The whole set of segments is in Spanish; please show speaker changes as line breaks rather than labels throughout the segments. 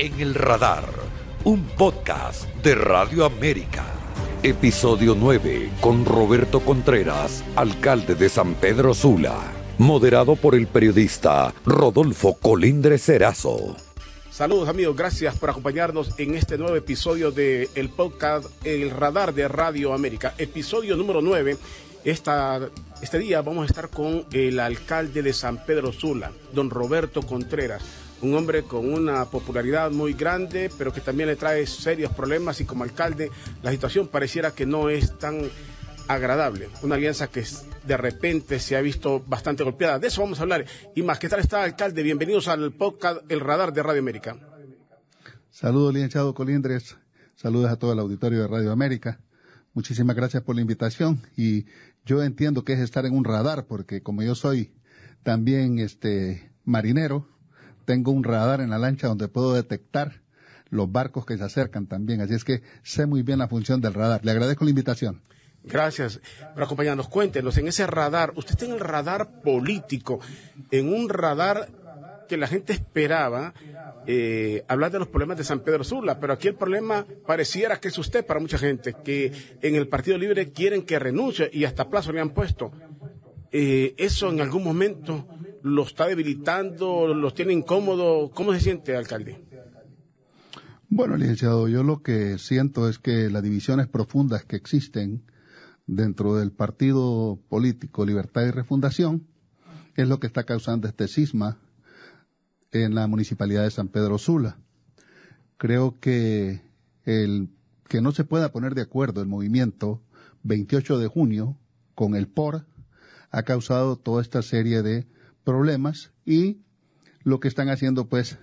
En el radar, un podcast de Radio América. Episodio 9 con Roberto Contreras, alcalde de San Pedro Sula. Moderado por el periodista Rodolfo Colindre Cerazo.
Saludos amigos, gracias por acompañarnos en este nuevo episodio del el podcast El Radar de Radio América. Episodio número 9. Esta, este día vamos a estar con el alcalde de San Pedro Sula, don Roberto Contreras un hombre con una popularidad muy grande, pero que también le trae serios problemas y como alcalde la situación pareciera que no es tan agradable. Una alianza que de repente se ha visto bastante golpeada. De eso vamos a hablar. Y más, ¿qué tal está, alcalde? Bienvenidos al podcast El Radar de Radio América.
Saludos, licenciado Colindres. Saludos a todo el auditorio de Radio América. Muchísimas gracias por la invitación. Y yo entiendo que es estar en un radar, porque como yo soy también este marinero, tengo un radar en la lancha donde puedo detectar los barcos que se acercan también. Así es que sé muy bien la función del radar. Le agradezco la invitación.
Gracias por acompañarnos. Cuéntenos, en ese radar, usted está en el radar político, en un radar que la gente esperaba eh, hablar de los problemas de San Pedro Sula, pero aquí el problema pareciera que es usted para mucha gente, que en el Partido Libre quieren que renuncie y hasta plazo le han puesto. Eh, eso en algún momento lo está debilitando, los tiene incómodo. ¿Cómo se siente, alcalde?
Bueno, licenciado, yo lo que siento es que las divisiones profundas que existen dentro del partido político Libertad y Refundación es lo que está causando este cisma en la municipalidad de San Pedro Sula. Creo que el que no se pueda poner de acuerdo el movimiento 28 de junio con el POR ha causado toda esta serie de problemas y lo que están haciendo pues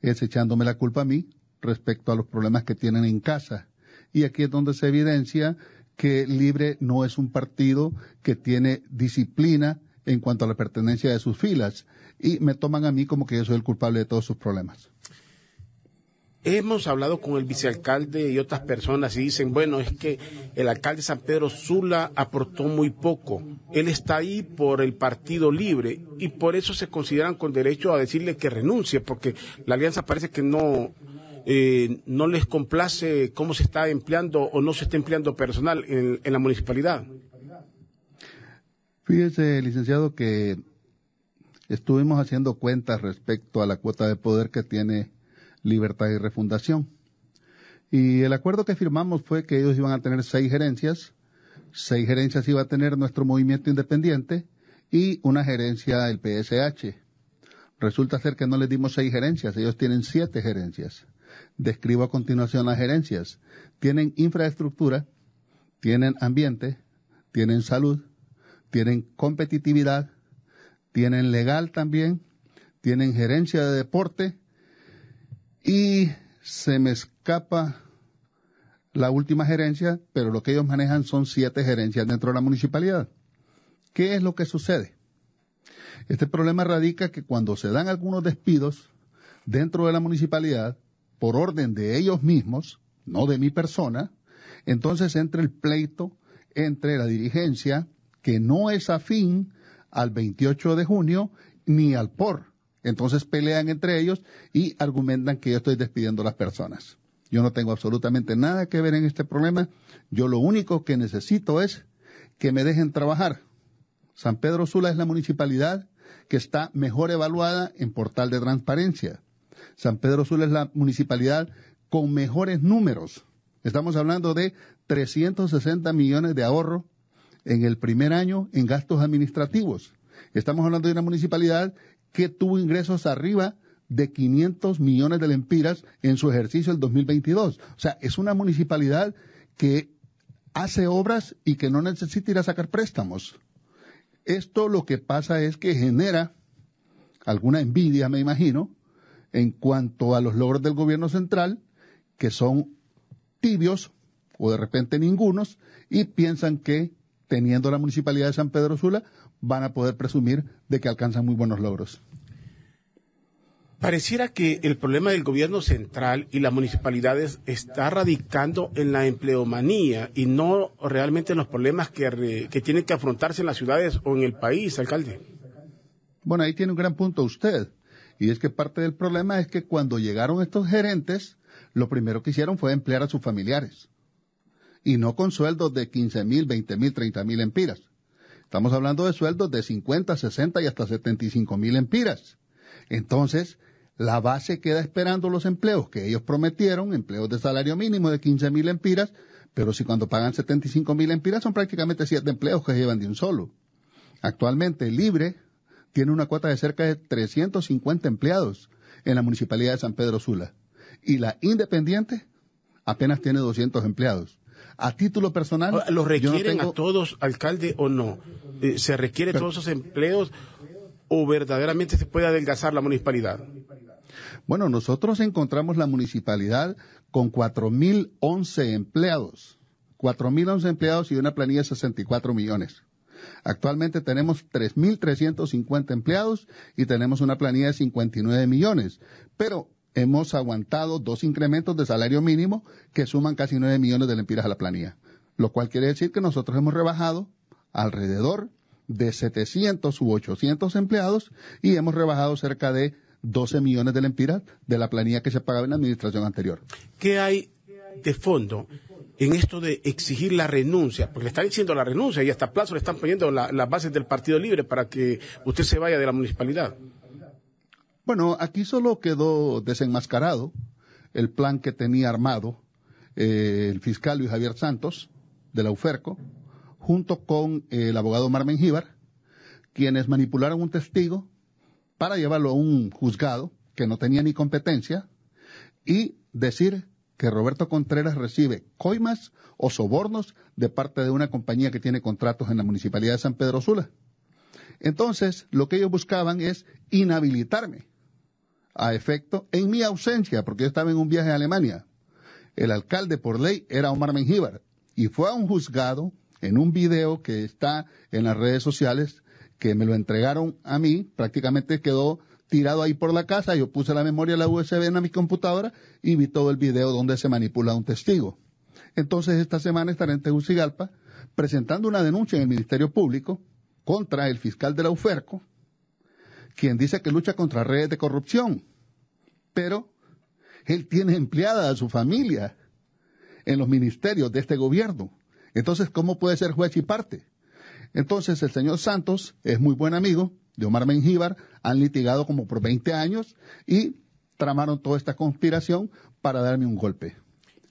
es echándome la culpa a mí respecto a los problemas que tienen en casa. Y aquí es donde se evidencia que Libre no es un partido que tiene disciplina en cuanto a la pertenencia de sus filas y me toman a mí como que yo soy el culpable de todos sus problemas.
Hemos hablado con el vicealcalde y otras personas y dicen, bueno, es que el alcalde San Pedro Sula aportó muy poco. Él está ahí por el Partido Libre y por eso se consideran con derecho a decirle que renuncie, porque la alianza parece que no, eh, no les complace cómo se está empleando o no se está empleando personal en, en la municipalidad.
Fíjese, licenciado, que estuvimos haciendo cuentas respecto a la cuota de poder que tiene Libertad y Refundación. Y el acuerdo que firmamos fue que ellos iban a tener seis gerencias, seis gerencias iba a tener nuestro movimiento independiente y una gerencia el PSH. Resulta ser que no les dimos seis gerencias, ellos tienen siete gerencias. Describo a continuación las gerencias. Tienen infraestructura, tienen ambiente, tienen salud, tienen competitividad, tienen legal también, tienen gerencia de deporte y se me escapa la última gerencia, pero lo que ellos manejan son siete gerencias dentro de la municipalidad. ¿Qué es lo que sucede? Este problema radica que cuando se dan algunos despidos dentro de la municipalidad, por orden de ellos mismos, no de mi persona, entonces entra el pleito entre la dirigencia, que no es afín al 28 de junio, ni al POR, entonces pelean entre ellos y argumentan que yo estoy despidiendo a las personas. Yo no tengo absolutamente nada que ver en este problema. Yo lo único que necesito es que me dejen trabajar. San Pedro Sula es la municipalidad que está mejor evaluada en portal de transparencia. San Pedro Sula es la municipalidad con mejores números. Estamos hablando de 360 millones de ahorro en el primer año en gastos administrativos. Estamos hablando de una municipalidad que tuvo ingresos arriba de 500 millones de lempiras en su ejercicio el 2022. O sea, es una municipalidad que hace obras y que no necesita ir a sacar préstamos. Esto lo que pasa es que genera alguna envidia, me imagino, en cuanto a los logros del gobierno central, que son tibios o de repente ningunos, y piensan que teniendo la municipalidad de San Pedro Sula, van a poder presumir de que alcanzan muy buenos logros.
Pareciera que el problema del gobierno central y las municipalidades está radicando en la empleomanía y no realmente en los problemas que, que tienen que afrontarse en las ciudades o en el país, alcalde.
Bueno, ahí tiene un gran punto usted. Y es que parte del problema es que cuando llegaron estos gerentes, lo primero que hicieron fue emplear a sus familiares. Y no con sueldos de 15 mil, 20 mil, 30 mil empiras. Estamos hablando de sueldos de 50, 60 y hasta 75 mil empiras. Entonces, la base queda esperando los empleos que ellos prometieron, empleos de salario mínimo de 15 mil empiras, pero si cuando pagan 75 mil empiras son prácticamente siete empleos que llevan de un solo. Actualmente, Libre tiene una cuota de cerca de 350 empleados en la municipalidad de San Pedro Sula. Y la Independiente apenas tiene 200 empleados. A título personal.
¿Los requieren a todos, alcalde, o no? Eh, ¿Se requiere todos esos empleos o verdaderamente se puede adelgazar la municipalidad?
Bueno, nosotros encontramos la municipalidad con 4.011 empleados. 4.011 empleados y una planilla de 64 millones. Actualmente tenemos 3.350 empleados y tenemos una planilla de 59 millones. Pero hemos aguantado dos incrementos de salario mínimo que suman casi 9 millones de lempiras a la planilla. Lo cual quiere decir que nosotros hemos rebajado alrededor de 700 u 800 empleados y hemos rebajado cerca de 12 millones de lempiras de la planilla que se pagaba en la administración anterior.
¿Qué hay de fondo en esto de exigir la renuncia? Porque le están diciendo la renuncia y hasta plazo le están poniendo las bases del Partido Libre para que usted se vaya de la municipalidad.
Bueno, aquí solo quedó desenmascarado el plan que tenía armado eh, el fiscal Luis Javier Santos de la UFERCO, junto con el abogado Marmen Gíbar, quienes manipularon un testigo para llevarlo a un juzgado que no tenía ni competencia y decir que Roberto Contreras recibe coimas o sobornos de parte de una compañía que tiene contratos en la municipalidad de San Pedro Sula. Entonces, lo que ellos buscaban es inhabilitarme a efecto en mi ausencia, porque yo estaba en un viaje a Alemania. El alcalde por ley era Omar Mengíbar y fue a un juzgado en un video que está en las redes sociales que me lo entregaron a mí, prácticamente quedó tirado ahí por la casa, yo puse la memoria de la USB en mi computadora y vi todo el video donde se manipula un testigo. Entonces esta semana estaré en Tegucigalpa presentando una denuncia en el Ministerio Público contra el fiscal de la UFERCO, quien dice que lucha contra redes de corrupción, pero él tiene empleada a su familia en los ministerios de este gobierno. Entonces, ¿cómo puede ser juez y parte? Entonces el señor Santos es muy buen amigo de Omar Mengíbar, han litigado como por 20 años y tramaron toda esta conspiración para darme un golpe.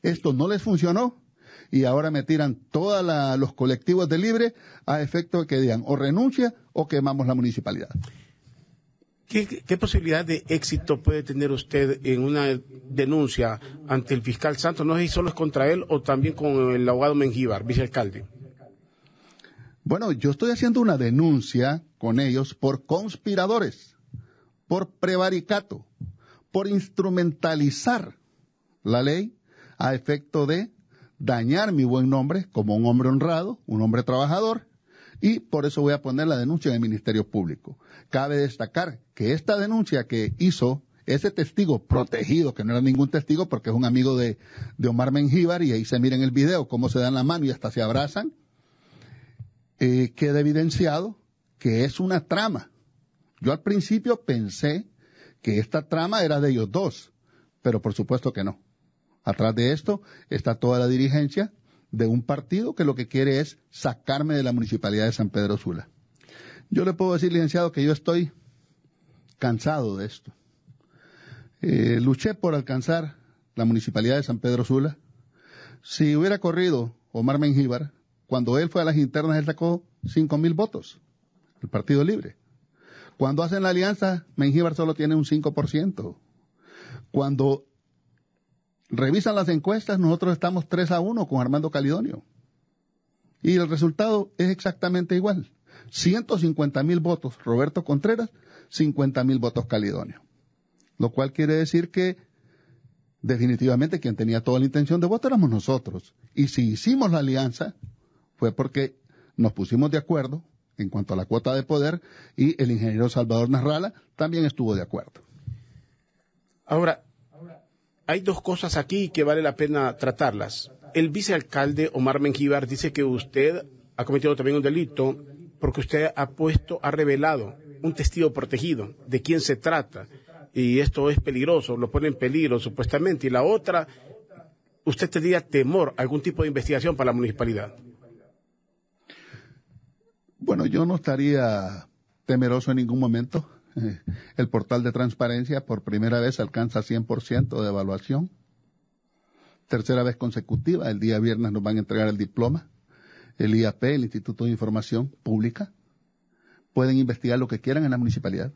Esto no les funcionó y ahora me tiran todos los colectivos de libre a efecto de que digan o renuncia o quemamos la municipalidad.
¿Qué, posibilidad de éxito puede tener usted en una denuncia ante el fiscal Santos? No sé si solo es contra él o también con el abogado Mengíbar, vicealcalde.
Bueno, yo estoy haciendo una denuncia con ellos por conspiradores, por prevaricato, por instrumentalizar la ley a efecto de dañar mi buen nombre como un hombre honrado, un hombre trabajador, y por eso voy a poner la denuncia en el Ministerio Público. Cabe destacar que esta denuncia que hizo ese testigo protegido, que no era ningún testigo porque es un amigo de, de Omar Mengíbar, y ahí se mira en el video cómo se dan la mano y hasta se abrazan, eh, queda evidenciado que es una trama. Yo al principio pensé que esta trama era de ellos dos, pero por supuesto que no. Atrás de esto está toda la dirigencia de un partido que lo que quiere es sacarme de la municipalidad de San Pedro Sula. Yo le puedo decir, licenciado, que yo estoy cansado de esto. Eh, luché por alcanzar la municipalidad de San Pedro Sula. Si hubiera corrido Omar Mengíbar, cuando él fue a las internas, él sacó cinco mil votos, el Partido Libre. Cuando hacen la alianza, Mengíbar solo tiene un 5%. Cuando revisan las encuestas, nosotros estamos 3 a 1 con Armando Calidonio. Y el resultado es exactamente igual. 150 mil votos Roberto Contreras, 50 mil votos Calidonio. Lo cual quiere decir que definitivamente quien tenía toda la intención de votar éramos nosotros. Y si hicimos la alianza, fue porque nos pusimos de acuerdo en cuanto a la cuota de poder y el ingeniero Salvador Narrala también estuvo de acuerdo.
Ahora, hay dos cosas aquí que vale la pena tratarlas. El vicealcalde Omar Mengíbar dice que usted ha cometido también un delito porque usted ha puesto, ha revelado un testigo protegido de quién se trata y esto es peligroso, lo pone en peligro supuestamente, y la otra, usted tendría temor, algún tipo de investigación para la municipalidad.
Bueno, yo no estaría temeroso en ningún momento. El portal de transparencia por primera vez alcanza 100% de evaluación. Tercera vez consecutiva, el día viernes nos van a entregar el diploma. El IAP, el Instituto de Información Pública, pueden investigar lo que quieran en la municipalidad.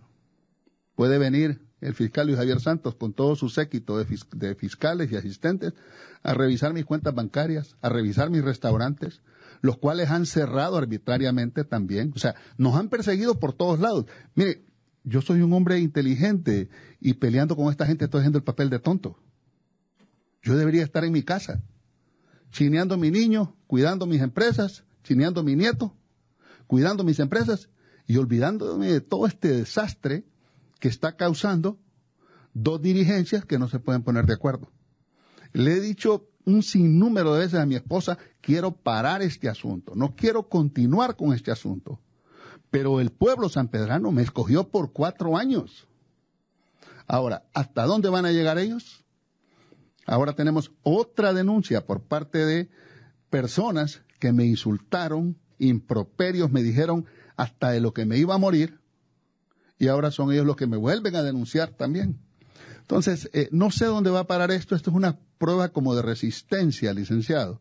Puede venir el fiscal Luis Javier Santos con todo su séquito de, fiscales y asistentes a revisar mis cuentas bancarias, a revisar mis restaurantes, los cuales han cerrado arbitrariamente también. O sea, nos han perseguido por todos lados. Mire, yo soy un hombre inteligente y peleando con esta gente estoy haciendo el papel de tonto. Yo debería estar en mi casa, chineando a mi niño, cuidando mis empresas, chineando a mi nieto, cuidando mis empresas y olvidándome de todo este desastre que está causando dos dirigencias que no se pueden poner de acuerdo. Le he dicho un sinnúmero de veces a mi esposa, quiero parar este asunto, no quiero continuar con este asunto. Pero el pueblo sanpedrano me escogió por cuatro años. Ahora, ¿hasta dónde van a llegar ellos? Ahora tenemos otra denuncia por parte de personas que me insultaron, improperios, me dijeron hasta de lo que me iba a morir, y ahora son ellos los que me vuelven a denunciar también. Entonces, eh, no sé dónde va a parar esto. Esto es una prueba como de resistencia, licenciado,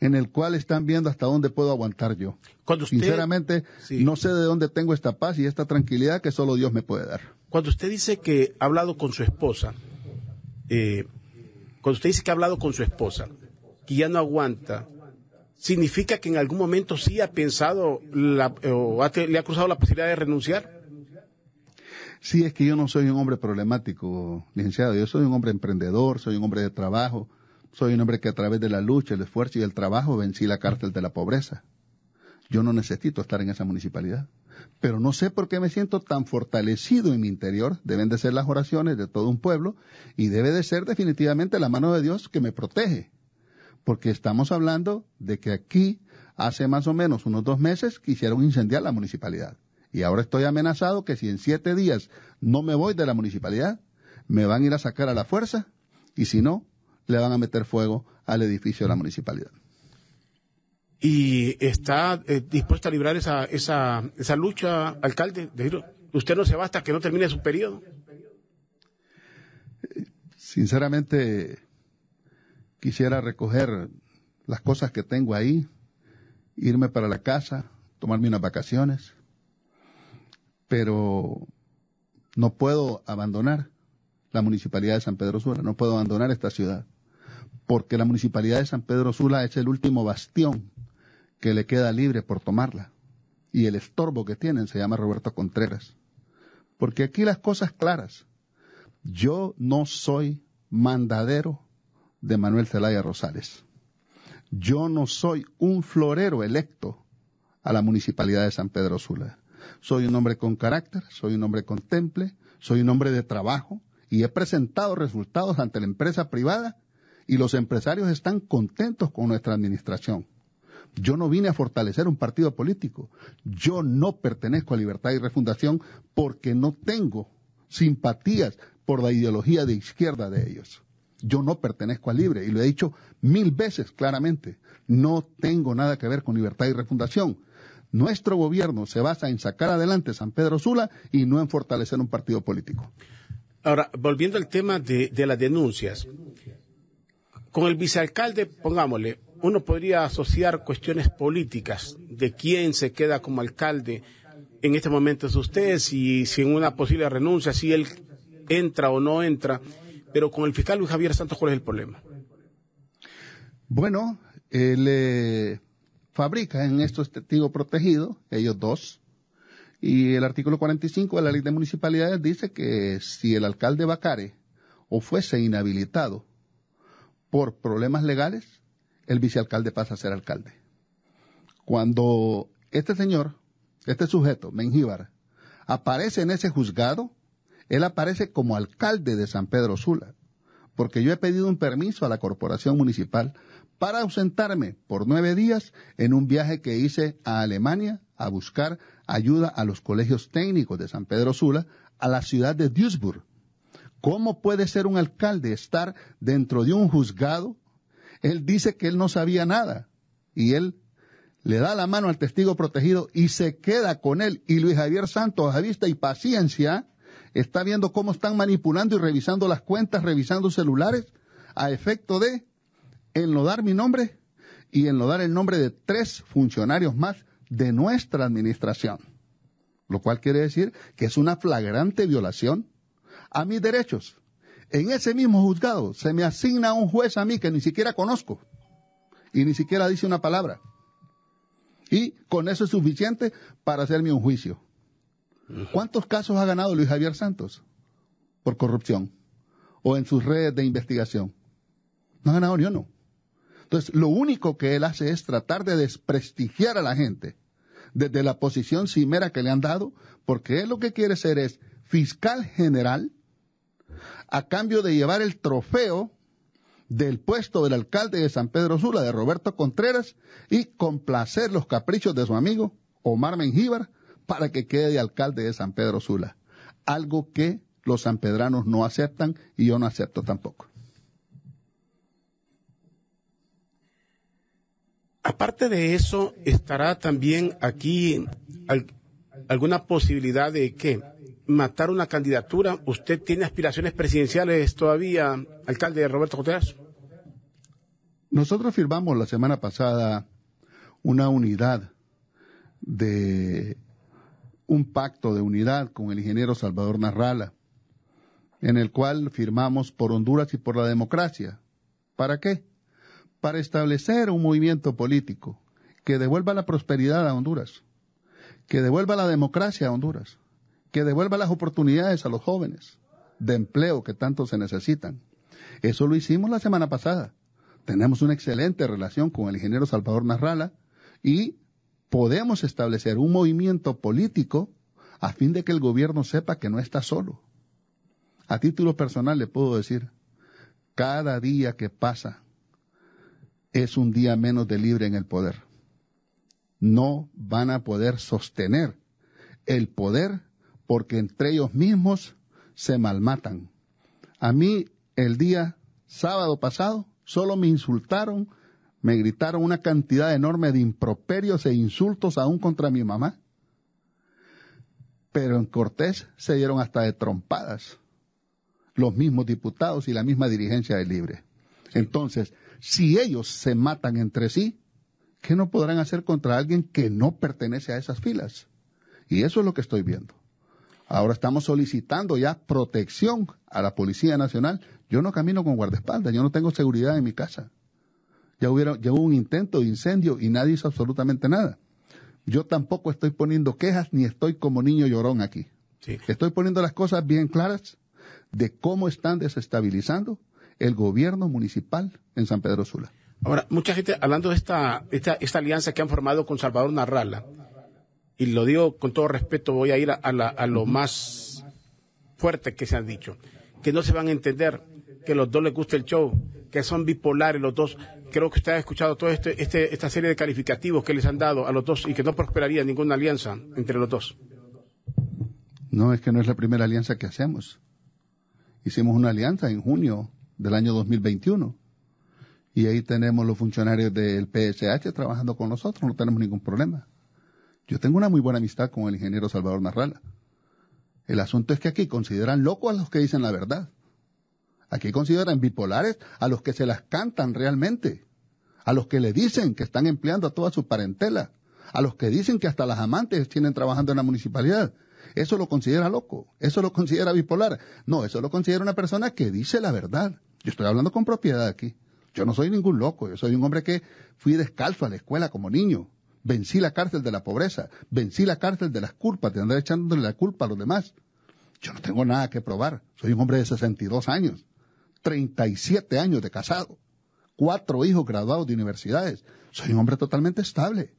en el cual están viendo hasta dónde puedo aguantar yo. Sinceramente, no sé de dónde tengo esta paz y esta tranquilidad que solo Dios me puede dar.
Cuando usted dice que ha hablado con su esposa, eh, cuando usted dice que ha hablado con su esposa, que ya no aguanta, ¿significa que en algún momento sí ha pensado o le ha cruzado la posibilidad de renunciar?
Sí, es que yo no soy un hombre problemático, licenciado. Yo soy un hombre emprendedor, soy un hombre de trabajo, soy un hombre que a través de la lucha, el esfuerzo y el trabajo vencí la cárcel de la pobreza. Yo no necesito estar en esa municipalidad. Pero no sé por qué me siento tan fortalecido en mi interior. Deben de ser las oraciones de todo un pueblo y debe de ser definitivamente la mano de Dios que me protege. Porque estamos hablando de que aquí, hace más o menos unos dos meses, quisieron incendiar la municipalidad. Y ahora estoy amenazado que si en siete días no me voy de la municipalidad, me van a ir a sacar a la fuerza y si no, le van a meter fuego al edificio de la municipalidad.
¿Y está eh, dispuesto a librar esa, esa, esa lucha, alcalde? ¿Usted no se va hasta que no termine su periodo?
Sinceramente, quisiera recoger las cosas que tengo ahí, irme para la casa, tomarme unas vacaciones pero no puedo abandonar la municipalidad de San Pedro Sula, no puedo abandonar esta ciudad, porque la municipalidad de San Pedro Sula es el último bastión que le queda libre por tomarla. Y el estorbo que tienen se llama Roberto Contreras. Porque aquí las cosas claras. Yo no soy mandadero de Manuel Zelaya Rosales. Yo no soy un florero electo a la municipalidad de San Pedro Sula. Soy un hombre con carácter, soy un hombre con temple, soy un hombre de trabajo y he presentado resultados ante la empresa privada y los empresarios están contentos con nuestra administración. Yo no vine a fortalecer un partido político. Yo no pertenezco a Libertad y Refundación porque no tengo simpatías por la ideología de izquierda de ellos. Yo no pertenezco a Libre y lo he dicho mil veces claramente. No tengo nada que ver con Libertad y Refundación. Nuestro gobierno se basa en sacar adelante San Pedro Sula y no en fortalecer un partido político.
Ahora, volviendo al tema de, las denuncias, con el vicealcalde, pongámosle, uno podría asociar cuestiones políticas de quién se queda como alcalde. En este momento es usted, si, si en una posible renuncia, si él entra o no entra, pero con el fiscal Luis Javier Santos, ¿cuál es el problema?
Bueno, él, eh, fabrica en estos testigos protegidos, ellos dos, y el artículo 45 de la ley de municipalidades dice que si el alcalde Bacare o fuese inhabilitado por problemas legales, el vicealcalde pasa a ser alcalde. Cuando este señor, este sujeto, Mengíbar, aparece en ese juzgado, él aparece como alcalde de San Pedro Sula, porque yo he pedido un permiso a la corporación municipal para ausentarme por nueve días en un viaje que hice a Alemania a buscar ayuda a los colegios técnicos de San Pedro Sula, a la ciudad de Duisburg. ¿Cómo puede ser un alcalde estar dentro de un juzgado? Él dice que él no sabía nada y él le da la mano al testigo protegido y se queda con él. Y Luis Javier Santos, a vista y paciencia, está viendo cómo están manipulando y revisando las cuentas, revisando celulares, a efecto de enlodar mi nombre y enlodar el nombre de tres funcionarios más de nuestra administración. Lo cual quiere decir que es una flagrante violación a mis derechos. En ese mismo juzgado se me asigna un juez a mí que ni siquiera conozco y ni siquiera dice una palabra. Y con eso es suficiente para hacerme un juicio. ¿Cuántos casos ha ganado Luis Javier Santos por corrupción? O en sus redes de investigación. No ha ganado ni uno. Entonces, lo único que él hace es tratar de desprestigiar a la gente desde la posición cimera que le han dado, porque él lo que quiere ser es fiscal general a cambio de llevar el trofeo del puesto del alcalde de San Pedro Sula, de Roberto Contreras, y complacer los caprichos de su amigo Omar Mengíbar para que quede de alcalde de San Pedro Sula. Algo que los sanpedranos no aceptan y yo no acepto tampoco.
Aparte de eso, estará también aquí alguna posibilidad de que matar una candidatura. ¿Usted tiene aspiraciones presidenciales todavía, alcalde Roberto Contreras?
Nosotros firmamos la semana pasada una unidad de un pacto de unidad con el ingeniero Salvador Narrala, en el cual firmamos por Honduras y por la democracia. ¿Para qué? Para establecer un movimiento político que devuelva la prosperidad a Honduras, que devuelva la democracia a Honduras, que devuelva las oportunidades a los jóvenes de empleo que tanto se necesitan. Eso lo hicimos la semana pasada. Tenemos una excelente relación con el ingeniero Salvador Narrala y podemos establecer un movimiento político a fin de que el gobierno sepa que no está solo. A título personal le puedo decir, cada día que pasa es un día menos de libre en el poder. No van a poder sostener el poder porque entre ellos mismos se malmatan. A mí el día sábado pasado solo me insultaron, me gritaron una cantidad enorme de improperios e insultos aún contra mi mamá. Pero en Cortés se dieron hasta de trompadas los mismos diputados y la misma dirigencia de Libre. Entonces, si ellos se matan entre sí, ¿qué no podrán hacer contra alguien que no pertenece a esas filas? Y eso es lo que estoy viendo. Ahora estamos solicitando ya protección a la Policía Nacional. Yo no camino con guardaespaldas, yo no tengo seguridad en mi casa. Ya, ya hubo un intento de incendio y nadie hizo absolutamente nada. Yo tampoco estoy poniendo quejas ni estoy como niño llorón aquí. Estoy poniendo las cosas bien claras de cómo están desestabilizando el gobierno municipal en San Pedro Sula.
Ahora, mucha gente hablando de esta, esta, esta alianza que han formado con Salvador Narrala, y lo digo con todo respeto, voy a ir a, lo más fuerte que se han dicho, que no se van a entender, que los dos les gusta el show, que son bipolares los dos. Creo que usted ha escuchado toda este, este, esta serie de calificativos que les han dado a los dos y que no prosperaría ninguna alianza entre los dos.
No, es que no es la primera alianza que hacemos. Hicimos una alianza en junio del año 2021 y ahí tenemos los funcionarios del PSH trabajando con nosotros, no tenemos ningún problema. Yo tengo una muy buena amistad con el ingeniero Salvador Narrala. El asunto es que aquí consideran locos a los que dicen la verdad. Aquí consideran bipolares a los que se las cantan realmente, a los que le dicen que están empleando a toda su parentela, a los que dicen que hasta las amantes tienen trabajando en la municipalidad. Eso lo considera loco, eso lo considera bipolar. No, eso lo considera una persona que dice la verdad. Yo estoy hablando con propiedad aquí. Yo no soy ningún loco, yo soy un hombre que fui descalzo a la escuela como niño vencí la cárcel de la pobreza, vencí la cárcel de las culpas, de andar echándole la culpa a los demás. Yo no tengo nada que probar. Soy un hombre de 62 años, 37 años de casado, cuatro hijos graduados de universidades. Soy un hombre totalmente estable.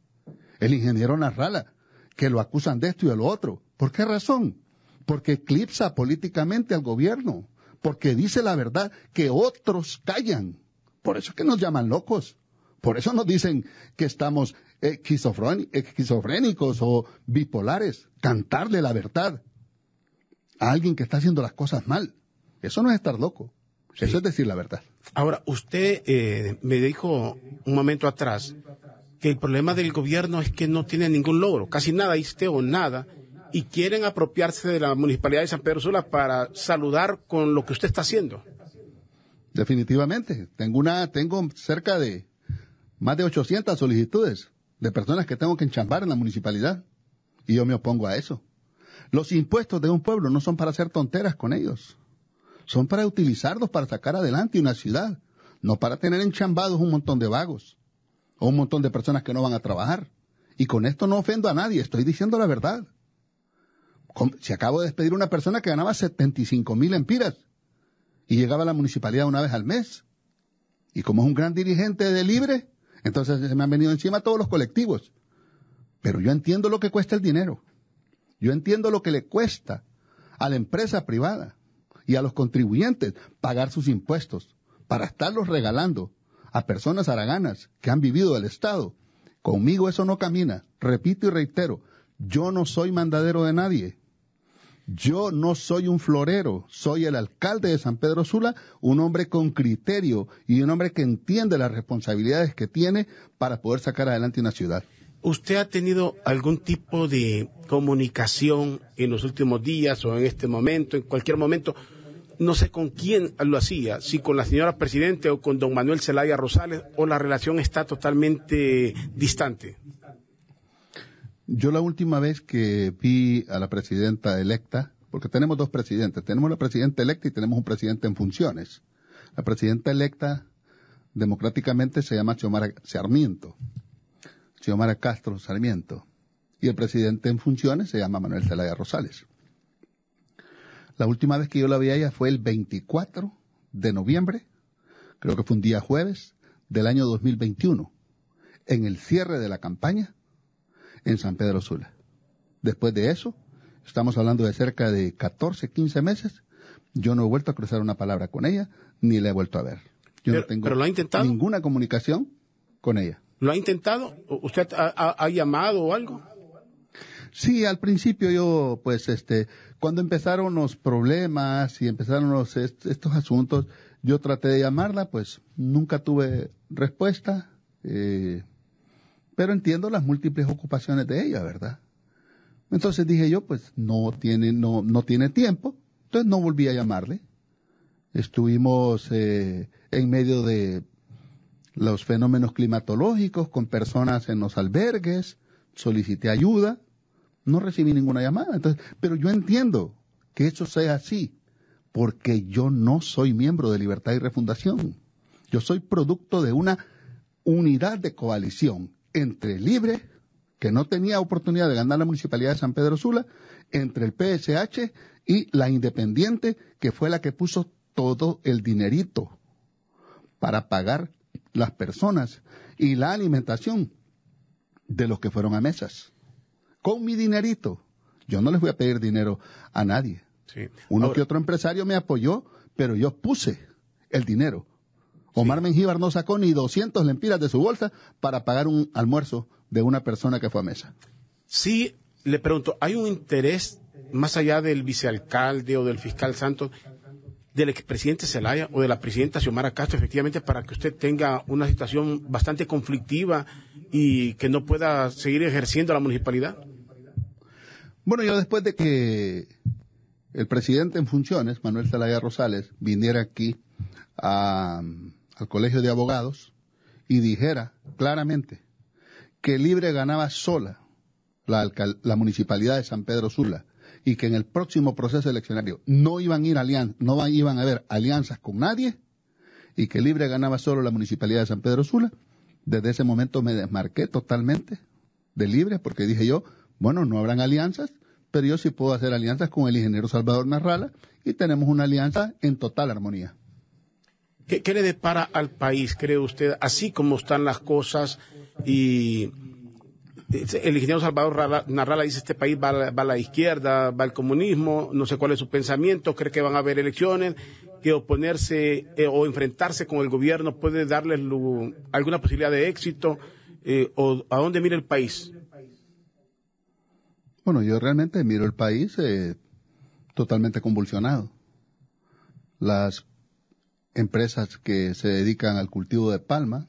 El ingeniero Narrala, que lo acusan de esto y de lo otro. ¿Por qué razón? Porque eclipsa políticamente al gobierno, porque dice la verdad que otros callan. Por eso es que nos llaman locos. Por eso nos dicen que estamos esquizofrénicos o bipolares. Cantarle la verdad a alguien que está haciendo las cosas mal. Eso no es estar loco. Eso es decir la verdad.
Ahora, usted eh, me dijo un momento atrás que el problema del gobierno es que no tiene ningún logro, casi nada hiciste o nada, y quieren apropiarse de la municipalidad de San Pedro Sula para saludar con lo que usted está haciendo.
Definitivamente. Tengo una, tengo cerca de más de 800 solicitudes de personas que tengo que enchambar en la municipalidad. Y yo me opongo a eso. Los impuestos de un pueblo no son para hacer tonteras con ellos. Son para utilizarlos para sacar adelante una ciudad. No para tener enchambados un montón de vagos. O un montón de personas que no van a trabajar. Y con esto no ofendo a nadie, estoy diciendo la verdad. Si acabo de despedir a una persona que ganaba 75 mil empiras y llegaba a la municipalidad una vez al mes. Y como es un gran dirigente de libre, entonces se me han venido encima todos los colectivos. Pero yo entiendo lo que cuesta el dinero. Yo entiendo lo que le cuesta a la empresa privada y a los contribuyentes pagar sus impuestos para estarlos regalando a personas haraganas que han vivido del Estado. Conmigo eso no camina. Repito y reitero, yo no soy mandadero de nadie. Yo no soy un florero, soy el alcalde de San Pedro Sula, un hombre con criterio y un hombre que entiende las responsabilidades que tiene para poder sacar adelante una ciudad.
¿Usted ha tenido algún tipo de comunicación en los últimos días o en este momento, en cualquier momento? No sé con quién lo hacía, si con la señora Presidente o con don Manuel Zelaya Rosales, o la relación está totalmente distante.
Yo la última vez que vi a la presidenta electa, porque tenemos dos presidentes, tenemos la presidenta electa y tenemos un presidente en funciones. La presidenta electa democráticamente se llama Xiomara Sarmiento, Xiomara Castro Sarmiento, y el presidente en funciones se llama Manuel Zelaya Rosales. La última vez que yo la vi a ella fue el 24 de noviembre, creo que fue un día jueves, del año 2021, en el cierre de la campaña en San Pedro Sula. Después de eso, estamos hablando de cerca de 14, 15 meses, yo no he vuelto a cruzar una palabra con ella, ni la he vuelto a ver. Yo
pero,
no tengo
lo ha intentado?
ninguna comunicación con ella.
¿Lo ha intentado? ¿Usted ha, ha, ha, llamado o algo?
Sí, al principio yo, pues, este, cuando empezaron los problemas y empezaron los, estos asuntos, yo traté de llamarla, pues, nunca tuve respuesta. Eh, pero entiendo las múltiples ocupaciones de ella, ¿verdad? Entonces dije yo, pues no tiene, no, no tiene tiempo, entonces no volví a llamarle. Estuvimos eh, en medio de los fenómenos climatológicos con personas en los albergues, solicité ayuda, no recibí ninguna llamada. Entonces, pero yo entiendo que eso sea así, porque yo no soy miembro de Libertad y Refundación. Yo soy producto de una unidad de coalición entre Libre, que no tenía oportunidad de ganar la municipalidad de San Pedro Sula, entre el PSH y la Independiente, que fue la que puso todo el dinerito para pagar las personas y la alimentación de los que fueron a mesas. Con mi dinerito. Yo no les voy a pedir dinero a nadie.
Sí.
Uno
Ahora-
que otro empresario me apoyó, pero yo puse el dinero. Omar Mengíbar no sacó ni 200 lempiras de su bolsa para pagar un almuerzo de una persona que fue a mesa.
Sí, le pregunto, ¿hay un interés más allá del vicealcalde o del fiscal Santos, del expresidente Zelaya o de la presidenta Xiomara Castro, efectivamente, para que usted tenga una situación bastante conflictiva y que no pueda seguir ejerciendo la municipalidad?
Bueno, yo después de que el presidente en funciones, Manuel Zelaya Rosales, viniera aquí a- al Colegio de Abogados y dijera claramente que Libre ganaba sola la, la municipalidad de San Pedro Sula y que en el próximo proceso eleccionario no iban a ir alian- no iban a haber alianzas con nadie y que Libre ganaba solo la municipalidad de San Pedro Sula, desde ese momento me desmarqué totalmente de Libre porque dije yo, bueno, no habrán alianzas, pero yo sí puedo hacer alianzas con el ingeniero Salvador Narrala y tenemos una alianza en total armonía.
¿Qué, le depara al país, cree usted, así como están las cosas y el ingeniero Salvador Rala- Narrala dice este país va a, la, va a la izquierda, va al comunismo, no sé cuál es su pensamiento, cree que van a haber elecciones, que oponerse eh, o enfrentarse con el gobierno puede darles alguna posibilidad de éxito eh, o a dónde mira el país.
Bueno, yo realmente miro el país eh, totalmente convulsionado. Las empresas que se dedican al cultivo de palma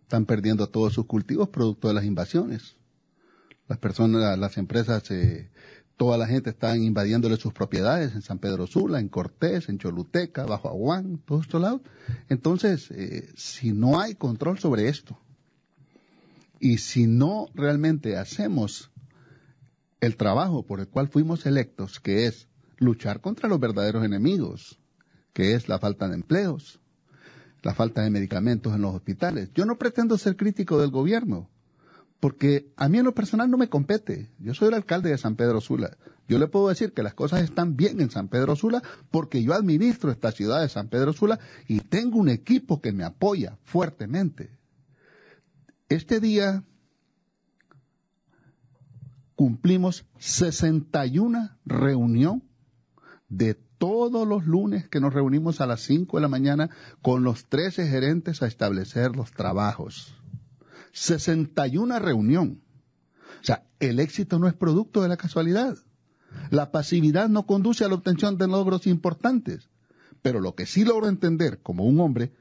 están perdiendo todos sus cultivos producto de las invasiones. Las personas, las empresas, eh, toda la gente está invadiéndole sus propiedades en San Pedro Sula, en Cortés, en Choluteca, Bajo Aguán, todos estos lados. Entonces, eh, si no hay control sobre esto, y si no realmente hacemos el trabajo por el cual fuimos electos, que es luchar contra los verdaderos enemigos, que es la falta de empleos, la falta de medicamentos en los hospitales. Yo no pretendo ser crítico del gobierno, porque a mí en lo personal no me compete. Yo soy el alcalde de San Pedro Sula. Yo le puedo decir que las cosas están bien en San Pedro Sula porque yo administro esta ciudad de San Pedro Sula y tengo un equipo que me apoya fuertemente. Este día cumplimos 61 reunión de todos los lunes que nos reunimos a las 5 de la mañana con los 13 gerentes a establecer los trabajos. 61 reunión. O sea, el éxito no es producto de la casualidad. La pasividad no conduce a la obtención de logros importantes. Pero lo que sí logro entender como un hombre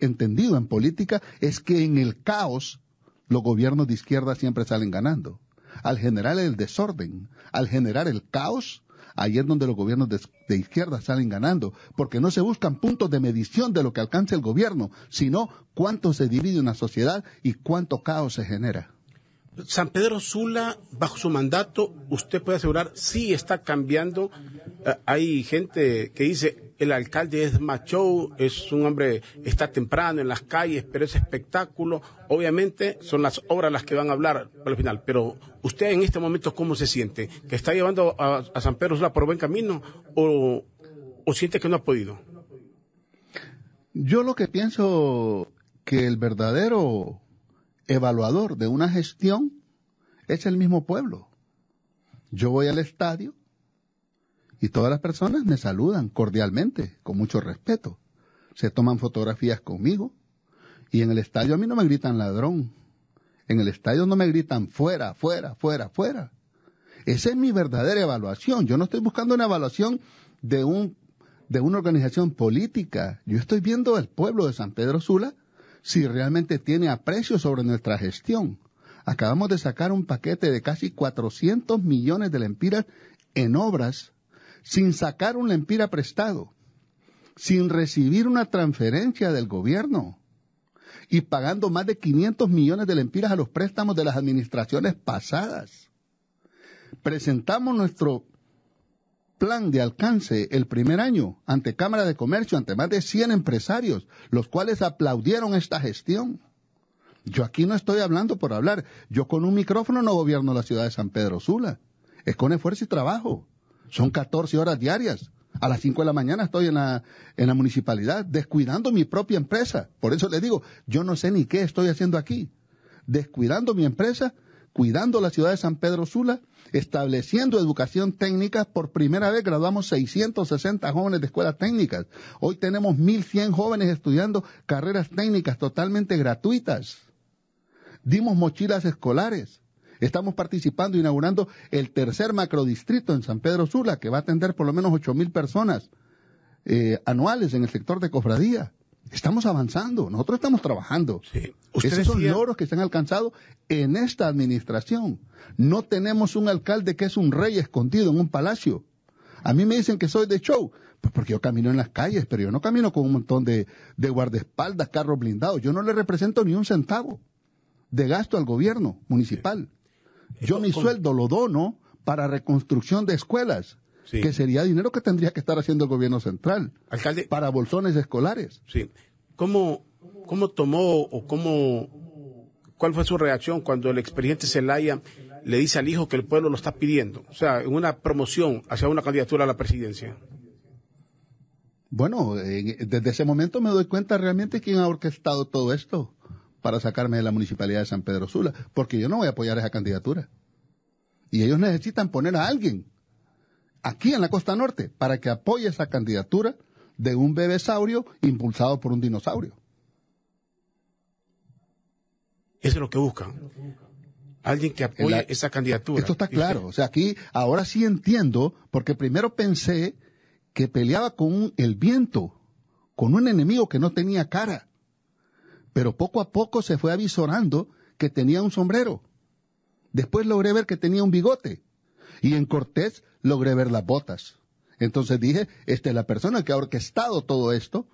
entendido en política es que en el caos los gobiernos de izquierda siempre salen ganando. Al generar el desorden, al generar el caos, ahí es donde los gobiernos de, de, izquierda salen ganando, porque no se buscan puntos de medición de lo que alcanza el gobierno, sino cuánto se divide una sociedad y cuánto caos se genera.
San Pedro Sula, bajo su mandato, usted puede asegurar, sí está cambiando. Eh, hay gente que dice, el alcalde es macho, es un hombre, está temprano en las calles, pero es espectáculo. Obviamente son las obras las que van a hablar al final, pero usted en este momento, ¿cómo se siente? ¿Que está llevando a, San Pedro Sula por buen camino o siente que no ha podido?
Yo lo que pienso que el verdadero evaluador de una gestión es el mismo pueblo. Yo voy al estadio y todas las personas me saludan cordialmente, con mucho respeto. Se toman fotografías conmigo y en el estadio a mí no me gritan ladrón. En el estadio no me gritan fuera, fuera, fuera, fuera. Esa es mi verdadera evaluación. Yo no estoy buscando una evaluación de un de una organización política. Yo estoy viendo al pueblo de San Pedro Sula si realmente tiene aprecio sobre nuestra gestión. Acabamos de sacar un paquete de casi 400 millones de lempiras en obras sin sacar un lempira prestado, sin recibir una transferencia del gobierno y pagando más de 500 millones de lempiras a los préstamos de las administraciones pasadas. Presentamos nuestro plan de alcance el primer año ante Cámara de Comercio, ante más de 100 empresarios, los cuales aplaudieron esta gestión. Yo aquí no estoy hablando por hablar. Yo con un micrófono no gobierno la ciudad de San Pedro Sula. Es con esfuerzo y trabajo. Son 14 horas diarias. A las 5 de la mañana estoy en la, en la municipalidad, descuidando mi propia empresa. Por eso le digo, yo no sé ni qué estoy haciendo aquí. Descuidando mi empresa, cuidando la ciudad de San Pedro Sula, estableciendo educación técnica. Por primera vez graduamos 660 jóvenes de escuelas técnicas. Hoy tenemos 1.100 jóvenes estudiando carreras técnicas totalmente gratuitas. Dimos mochilas escolares. Estamos participando, inaugurando el tercer macrodistrito en San Pedro Sula, que va a atender por lo menos ocho mil personas eh, anuales en el sector de cofradía. Estamos avanzando, nosotros estamos trabajando.
Sí.
Esos son logros que se han alcanzado en esta administración. No tenemos un alcalde que es un rey escondido en un palacio. A mí me dicen que soy de show, pues porque yo camino en las calles, pero yo no camino con un montón de, de guardaespaldas, carros blindados. Yo no le represento ni un centavo de gasto al gobierno municipal. Yo mi sueldo lo dono para reconstrucción de escuelas,
Sí.
que sería dinero que tendría que estar haciendo el gobierno central,
Alcalde,
para bolsones escolares.
sí. ¿Cómo, cómo tomó o cómo, cuál fue su reacción cuando el expediente Zelaya le dice al hijo que el pueblo lo está pidiendo? O sea, en una promoción hacia una candidatura a la presidencia.
Bueno, en- desde ese momento me doy cuenta realmente quién ha orquestado todo esto para sacarme de la municipalidad de San Pedro Sula, porque yo no voy a apoyar esa candidatura. Y ellos necesitan poner a alguien aquí en la costa norte para que apoye esa candidatura de un bebesaurio impulsado por un dinosaurio.
Eso es lo que buscan. Alguien que apoye
La-
esa candidatura.
Esto está claro. O sea, aquí ahora sí entiendo, porque primero pensé que peleaba con el viento, con un enemigo que no tenía cara. Pero poco a poco se fue avisorando que tenía un sombrero. Después logré ver que tenía un bigote. Y en Cortés logré ver las botas. Entonces dije, esta es la persona que ha orquestado todo esto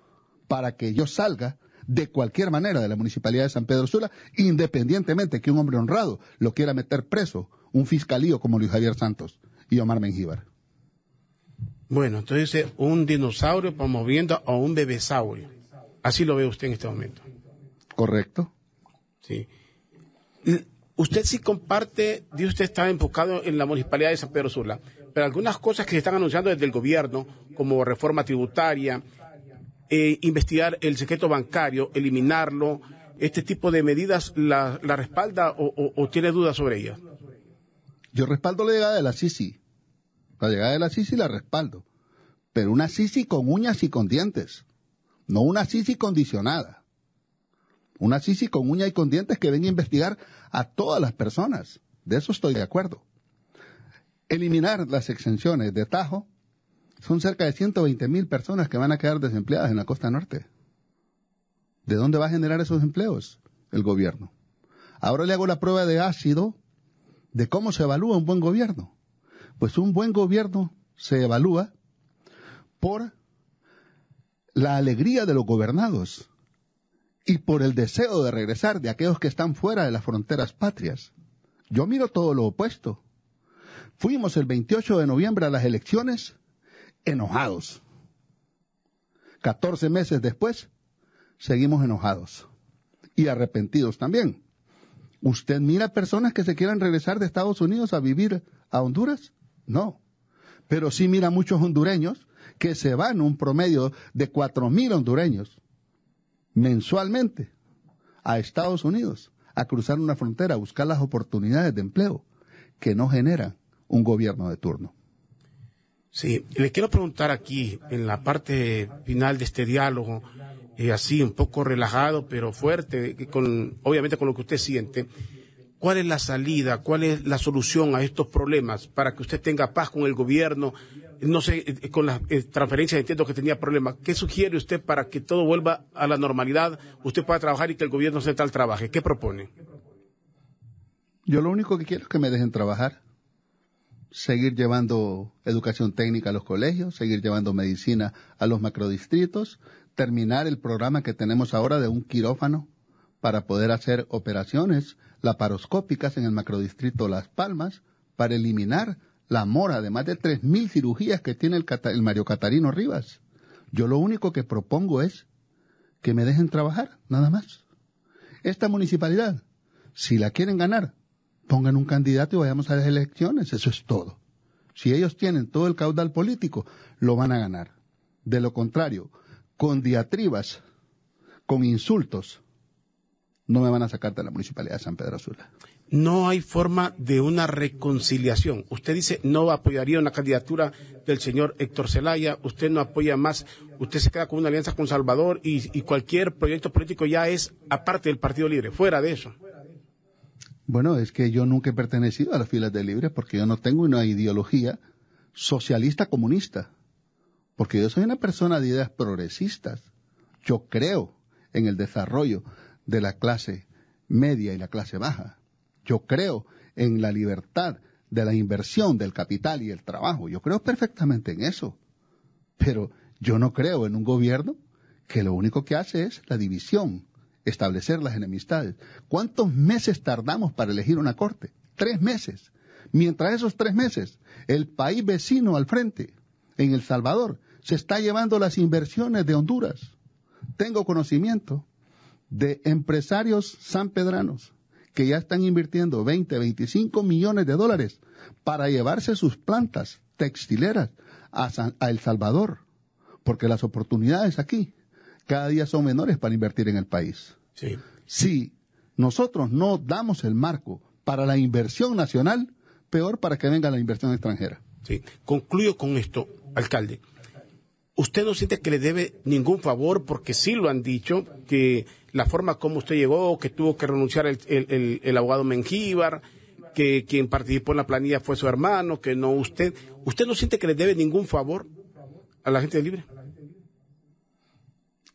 para que yo salga de cualquier manera de la municipalidad de San Pedro Sula, independientemente que un hombre honrado lo quiera meter preso, un fiscalío como Luis Javier Santos y Omar Mengíbar.
Bueno, entonces un dinosaurio promoviendo a un bebesaurio. Así lo ve usted en este momento.
Correcto.
Sí. Usted sí comparte, dice usted está enfocado en la municipalidad de San Pedro Sula, pero algunas cosas que se están anunciando desde el gobierno, como reforma tributaria, eh, investigar el secreto bancario, eliminarlo, este tipo de medidas, ¿la, respalda o, tiene dudas sobre ellas?
Yo respaldo la llegada de la Sisi. La llegada de la Sisi la respaldo. Pero una Sisi con uñas y con dientes. No una Sisi condicionada. Una Sisi con uñas y con dientes que venga a investigar a todas las personas. De eso estoy de acuerdo. Eliminar las exenciones de Tajo son cerca de 120 mil personas que van a quedar desempleadas en la costa norte. ¿De dónde va a generar esos empleos? El gobierno. Ahora le hago la prueba de ácido de cómo se evalúa un buen gobierno. Pues un buen gobierno se evalúa por la alegría de los gobernados y por el deseo de regresar de aquellos que están fuera de las fronteras patrias. Yo miro todo lo opuesto. Fuimos el 28 de noviembre a las elecciones enojados. 14 meses después, seguimos enojados y arrepentidos también. ¿Usted mira personas que se quieran regresar de Estados Unidos a vivir a Honduras? No. Pero sí mira muchos hondureños que se van un promedio de cuatro mil hondureños mensualmente a Estados Unidos a cruzar una frontera, a buscar las oportunidades de empleo que no genera un gobierno de turno.
Sí, le quiero preguntar aquí, en la parte final de este diálogo, eh, así un poco relajado, pero fuerte, con, obviamente con lo que usted siente, ¿cuál es la salida, cuál es la solución a estos problemas para que usted tenga paz con el gobierno? No sé, eh, con las eh, transferencias entiendo que tenía problemas. ¿Qué sugiere usted para que todo vuelva a la normalidad, usted pueda trabajar y que el gobierno central trabaje? ¿Qué propone?
Yo lo único que quiero es que me dejen trabajar seguir llevando educación técnica a los colegios, seguir llevando medicina a los macrodistritos, terminar el programa que tenemos ahora de un quirófano para poder hacer operaciones laparoscópicas en el macrodistrito Las Palmas, para eliminar la mora de más de 3.000 cirugías que tiene el, el Mario Catarino Rivas. Yo lo único que propongo es que me dejen trabajar, nada más. Esta municipalidad, si la quieren ganar, pongan un candidato y vayamos a las elecciones, eso es todo. Si ellos tienen todo el caudal político, lo van a ganar. De lo contrario, con diatribas, con insultos, no me van a sacar de la municipalidad de San Pedro Sula.
No hay forma de una reconciliación. Usted dice no apoyaría una candidatura del señor Héctor Zelaya, usted no apoya más, usted se queda con una alianza con Salvador y cualquier proyecto político ya es aparte del Partido Libre, fuera de eso.
Bueno, es que yo nunca he pertenecido a las filas de Libre porque yo no tengo una ideología socialista comunista. Porque yo soy una persona de ideas progresistas. Yo creo en el desarrollo de la clase media y la clase baja. Yo creo en la libertad de la inversión del capital y el trabajo. Yo creo perfectamente en eso. Pero yo no creo en un gobierno que lo único que hace es la división, establecer las enemistades. ¿Cuántos meses tardamos para elegir una corte? Tres meses. Mientras esos tres meses, el país vecino al frente, en El Salvador, se está llevando las inversiones de Honduras. Tengo conocimiento de empresarios sanpedranos que ya están invirtiendo 20, 25 millones de dólares para llevarse sus plantas textileras a, a El Salvador, porque las oportunidades aquí cada día son menores para invertir en el país. Sí. Si nosotros no damos el marco para la inversión nacional, peor para que venga la inversión extranjera.
Sí. Concluyo con esto, alcalde. Usted no siente que le debe ningún favor porque sí lo han dicho, que la forma como usted llegó, que tuvo que renunciar el, el abogado Mengíbar, que quien participó en la planilla fue su hermano, que no usted. ¿Usted no siente que le debe ningún favor? a la gente libre?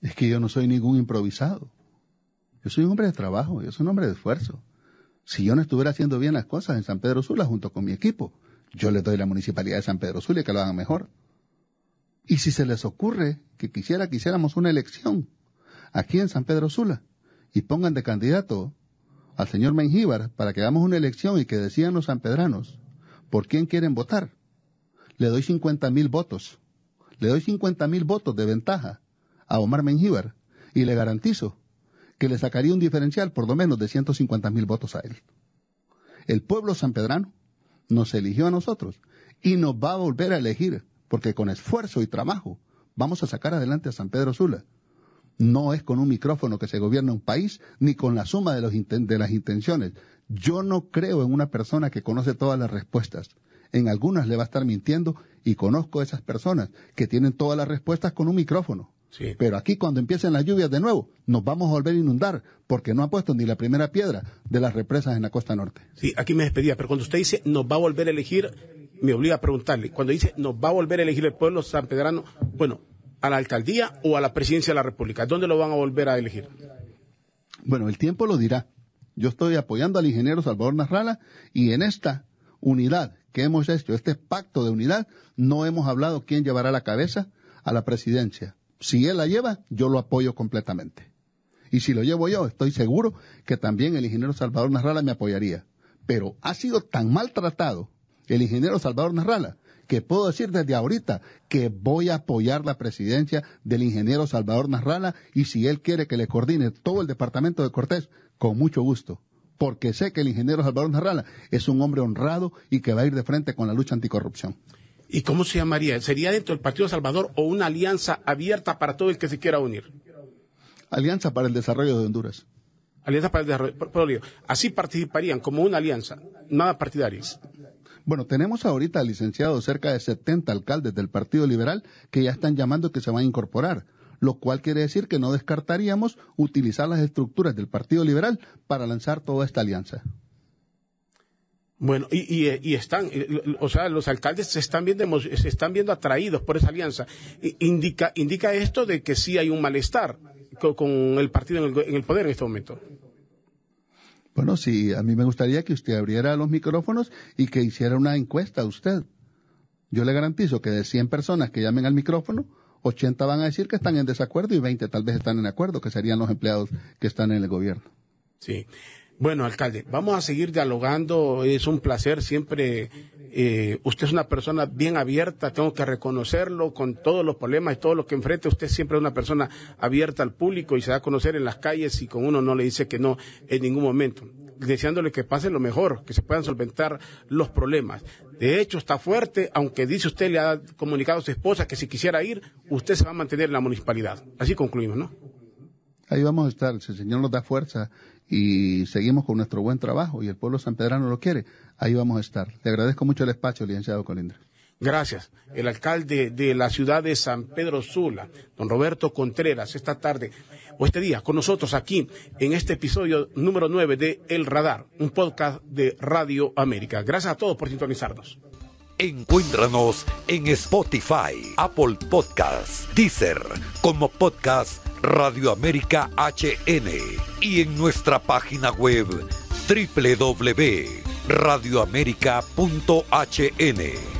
Es que yo no soy ningún improvisado. Yo soy un hombre de trabajo, yo soy un hombre de esfuerzo. Si yo no estuviera haciendo bien las cosas en San Pedro Sula junto con mi equipo, yo le doy la municipalidad de San Pedro Sula y que lo hagan mejor. Y si se les ocurre que quisiera que hiciéramos una elección aquí en San Pedro Sula y pongan de candidato al señor Mengíbar para que hagamos una elección y que decían los sanpedranos por quién quieren votar, le doy 50 mil votos. Le doy 50 mil votos de ventaja a Omar Mengíbar y le garantizo que le sacaría un diferencial por lo menos de 150 mil votos a él. El pueblo sanpedrano nos eligió a nosotros y nos va a volver a elegir porque con esfuerzo y trabajo vamos a sacar adelante a San Pedro Sula. No es con un micrófono que se gobierna un país, ni con la suma de, los de las intenciones. Yo no creo en una persona que conoce todas las respuestas. En algunas le va a estar mintiendo y conozco a esas personas que tienen todas las respuestas con un micrófono. Pero aquí cuando empiecen las lluvias de nuevo, nos vamos a volver a inundar porque no ha puesto ni la primera piedra de las represas en la costa norte.
Sí, aquí me despedía, pero cuando usted dice nos va a volver a elegir, me obliga a preguntarle, cuando dice nos va a volver a elegir el pueblo sanpedrano, bueno, a la alcaldía o a la presidencia de la República, ¿dónde lo van a volver a elegir?
Bueno, el tiempo lo dirá. Yo estoy apoyando al ingeniero Salvador Narrala y en esta unidad que hemos hecho, este pacto de unidad, no hemos hablado quién llevará la cabeza a la presidencia. Si él la lleva, yo lo apoyo completamente. Y si lo llevo yo, estoy seguro que también el ingeniero Salvador Narrala me apoyaría. Pero ha sido tan maltratado el ingeniero Salvador Narrala que puedo decir desde ahorita que voy a apoyar la presidencia del ingeniero Salvador Narrala y si él quiere que le coordine todo el departamento de Cortés, con mucho gusto. Porque sé que el ingeniero Salvador Narrala es un hombre honrado y que va a ir de frente con la lucha anticorrupción.
¿Y cómo se llamaría? ¿Sería dentro del Partido Salvador o una alianza abierta para todo el que se quiera unir?
Alianza para el Desarrollo de Honduras.
Alianza para el Desarrollo. Así participarían como una alianza, nada partidaria.
Bueno, tenemos ahorita licenciado cerca de 70 alcaldes del Partido Liberal que ya están llamando que se van a incorporar, lo cual quiere decir que no descartaríamos utilizar las estructuras del Partido Liberal para lanzar toda esta alianza.
Bueno, y, y, están, o sea, los alcaldes se están viendo, se están viendo atraídos por esa alianza. Indica, indica esto de que sí hay un malestar con, el partido en el, en el, poder en este momento.
Bueno, sí, a mí me gustaría que usted abriera los micrófonos y que hiciera una encuesta a usted. Yo le garantizo que de 100 personas que llamen al micrófono, 80 van a decir que están en desacuerdo y 20 tal vez están en acuerdo, que serían los empleados que están en el gobierno.
Sí. Bueno, alcalde, vamos a seguir dialogando. Es un placer siempre. Eh, usted es una persona bien abierta, tengo que reconocerlo con todos los problemas y todo lo que enfrenta. Usted siempre es una persona abierta al público y se da a conocer en las calles y con uno no le dice que no en ningún momento. Deseándole que pase lo mejor, que se puedan solventar los problemas. De hecho, está fuerte, aunque dice usted le ha comunicado a su esposa que si quisiera ir, usted se va a mantener en la municipalidad. Así concluimos, ¿no?
Ahí vamos a estar, si el Señor nos da fuerza y seguimos con nuestro buen trabajo y el pueblo sanpedrano lo quiere, ahí vamos a estar. Le agradezco mucho el espacio, licenciado Colindra.
Gracias. El alcalde de la ciudad de San Pedro Sula, don Roberto Contreras, esta tarde o este día con nosotros aquí en este episodio número 9 de El Radar, un podcast de Radio América. Gracias a todos por sintonizarnos.
Encuéntranos en Spotify, Apple Podcasts, Deezer, como podcast Radio América HN y en nuestra página web www.radioamerica.hn.